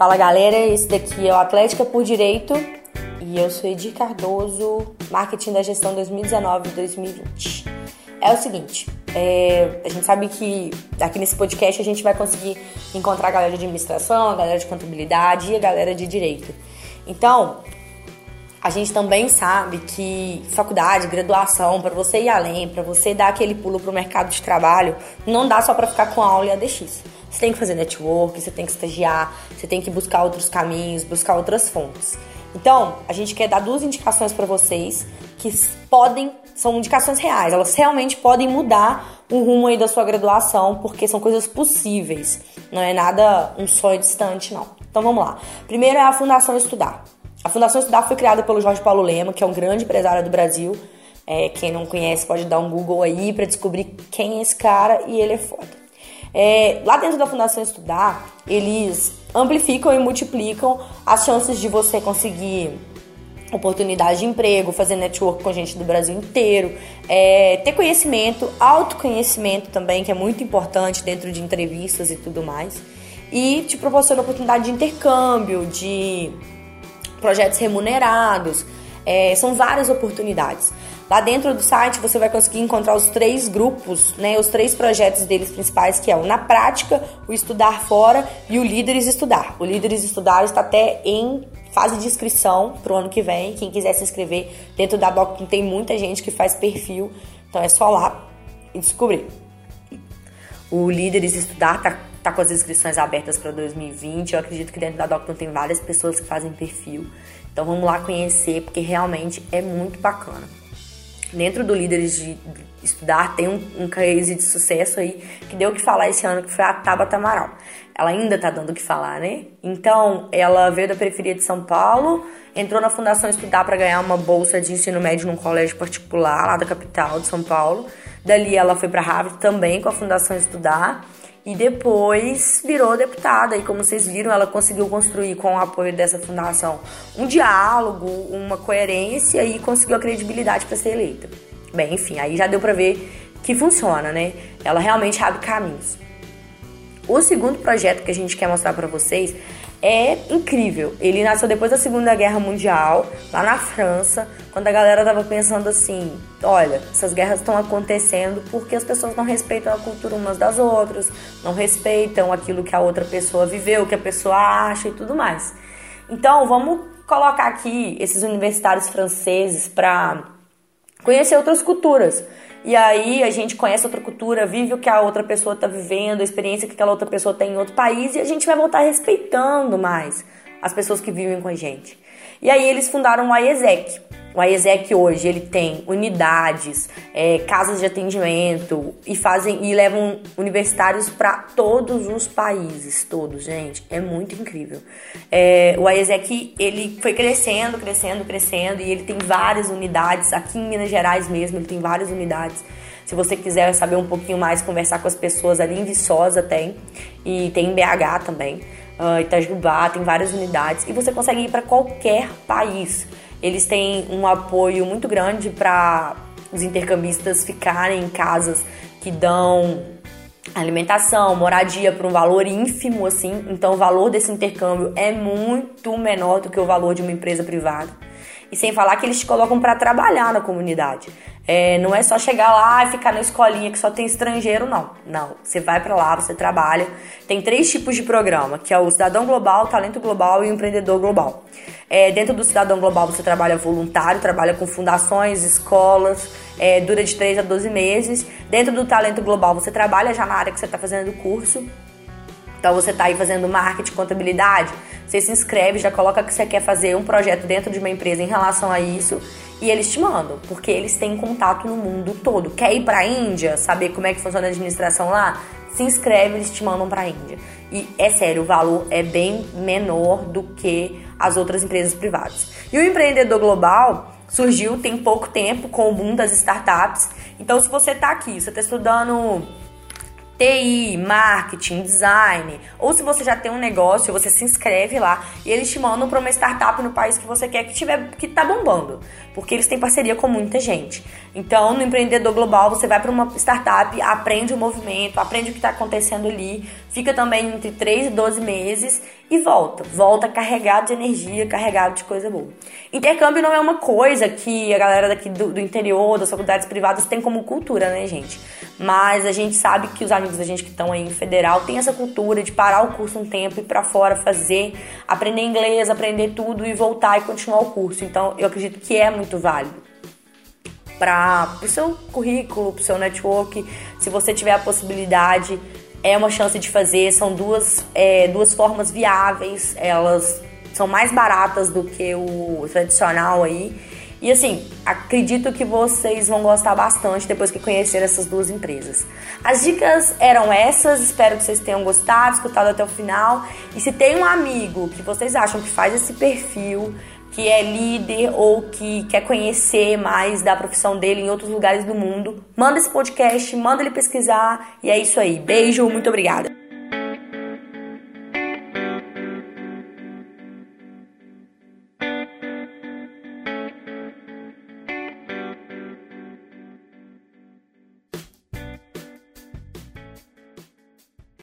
Fala galera, esse daqui é o Atlética por Direito e eu sou Edir Cardoso, Marketing da Gestão 2019-2020. É o seguinte, é, a gente sabe que aqui nesse podcast a gente vai conseguir encontrar a galera de administração, a galera de contabilidade e a galera de direito. Então, a gente também sabe que faculdade, graduação, para você ir além, para você dar aquele pulo pro mercado de trabalho, não dá só para ficar com a aula e ADX. Você tem que fazer network, você tem que estagiar, você tem que buscar outros caminhos, buscar outras fontes. Então, a gente quer dar duas indicações para vocês que podem, são indicações reais, elas realmente podem mudar o rumo aí da sua graduação, porque são coisas possíveis, não é nada um sonho distante, não. Então vamos lá. Primeiro é a Fundação Estudar. A Fundação Estudar foi criada pelo Jorge Paulo Lema, que é um grande empresário do Brasil. É, quem não conhece pode dar um Google aí para descobrir quem é esse cara e ele é foda. É, lá dentro da Fundação Estudar, eles amplificam e multiplicam as chances de você conseguir oportunidade de emprego, fazer network com gente do Brasil inteiro, é, ter conhecimento, autoconhecimento também, que é muito importante dentro de entrevistas e tudo mais, e te proporciona oportunidade de intercâmbio, de projetos remunerados, é, são várias oportunidades. Lá dentro do site você vai conseguir encontrar os três grupos, né, os três projetos deles principais, que é o Na Prática, o Estudar Fora e o Líderes Estudar. O Líderes Estudar está até em fase de inscrição para o ano que vem. Quem quiser se inscrever dentro da Doc tem muita gente que faz perfil, então é só lá e descobrir. O Líderes Estudar tá, tá com as inscrições abertas para 2020. Eu acredito que dentro da Docton tem várias pessoas que fazem perfil. Então vamos lá conhecer, porque realmente é muito bacana. Dentro do Líderes de Estudar tem um, um case de sucesso aí que deu o que falar esse ano, que foi a Tabata Amaral. Ela ainda tá dando o que falar, né? Então, ela veio da periferia de São Paulo, entrou na Fundação Estudar para ganhar uma bolsa de ensino médio num colégio particular lá da capital de São Paulo. Dali ela foi para Harvard também com a Fundação Estudar e depois virou deputada. E como vocês viram, ela conseguiu construir com o apoio dessa fundação um diálogo, uma coerência e conseguiu a credibilidade para ser eleita. Bem, enfim, aí já deu para ver que funciona, né? Ela realmente abre caminhos. O segundo projeto que a gente quer mostrar para vocês é incrível. Ele nasceu depois da Segunda Guerra Mundial, lá na França, quando a galera tava pensando assim: olha, essas guerras estão acontecendo porque as pessoas não respeitam a cultura umas das outras, não respeitam aquilo que a outra pessoa viveu, o que a pessoa acha e tudo mais. Então, vamos colocar aqui esses universitários franceses para conhecer outras culturas. E aí a gente conhece outra cultura, vive o que a outra pessoa está vivendo, a experiência que aquela outra pessoa tem em outro país e a gente vai voltar respeitando mais as pessoas que vivem com a gente. E aí eles fundaram o IESEC, o IESEC hoje ele tem unidades, é, casas de atendimento e fazem e levam universitários para todos os países, todos, gente, é muito incrível. É, o IESEC ele foi crescendo, crescendo, crescendo e ele tem várias unidades aqui em Minas Gerais mesmo, ele tem várias unidades. Se você quiser saber um pouquinho mais, conversar com as pessoas ali em Viçosa tem e tem em BH também, uh, Itajubá tem várias unidades e você consegue ir para qualquer país. Eles têm um apoio muito grande para os intercambistas ficarem em casas que dão alimentação, moradia por um valor ínfimo assim. Então o valor desse intercâmbio é muito menor do que o valor de uma empresa privada. E sem falar que eles te colocam para trabalhar na comunidade. É, não é só chegar lá e ficar na escolinha que só tem estrangeiro, não. Não. Você vai para lá, você trabalha. Tem três tipos de programa, que é o Cidadão Global, Talento Global e o Empreendedor Global. É, dentro do Cidadão Global você trabalha voluntário, trabalha com fundações, escolas, é, dura de 3 a 12 meses. Dentro do Talento Global você trabalha já na área que você está fazendo o curso. Então você está aí fazendo marketing, contabilidade, você se inscreve, já coloca que você quer fazer um projeto dentro de uma empresa em relação a isso e eles te mandam, porque eles têm contato no mundo todo. Quer ir para a Índia, saber como é que funciona a administração lá? Se inscreve, eles te mandam para a Índia. E é sério, o valor é bem menor do que as outras empresas privadas. E o empreendedor global surgiu tem pouco tempo com o boom das startups. Então, se você está aqui, você está estudando TI, marketing, design, ou se você já tem um negócio, você se inscreve lá e eles te mandam para uma startup no país que você quer que tiver que tá bombando. porque eles têm parceria com muita gente. Então, no empreendedor global, você vai para uma startup, aprende o movimento, aprende o que está acontecendo ali, fica também entre 3 e 12 meses e volta. Volta carregado de energia, carregado de coisa boa. Intercâmbio não é uma coisa que a galera daqui do, do interior, das faculdades privadas, tem como cultura, né, gente? Mas a gente sabe que os amigos da gente que estão aí em federal têm essa cultura de parar o curso um tempo, ir para fora, fazer, aprender inglês, aprender tudo e voltar e continuar o curso. Então, eu acredito que é muito válido para o seu currículo, para o seu network, se você tiver a possibilidade, é uma chance de fazer. São duas, é, duas formas viáveis, elas são mais baratas do que o tradicional aí. E assim, acredito que vocês vão gostar bastante depois que conhecer essas duas empresas. As dicas eram essas, espero que vocês tenham gostado, escutado até o final. E se tem um amigo que vocês acham que faz esse perfil, que é líder ou que quer conhecer mais da profissão dele em outros lugares do mundo, manda esse podcast, manda ele pesquisar e é isso aí. Beijo, muito obrigada.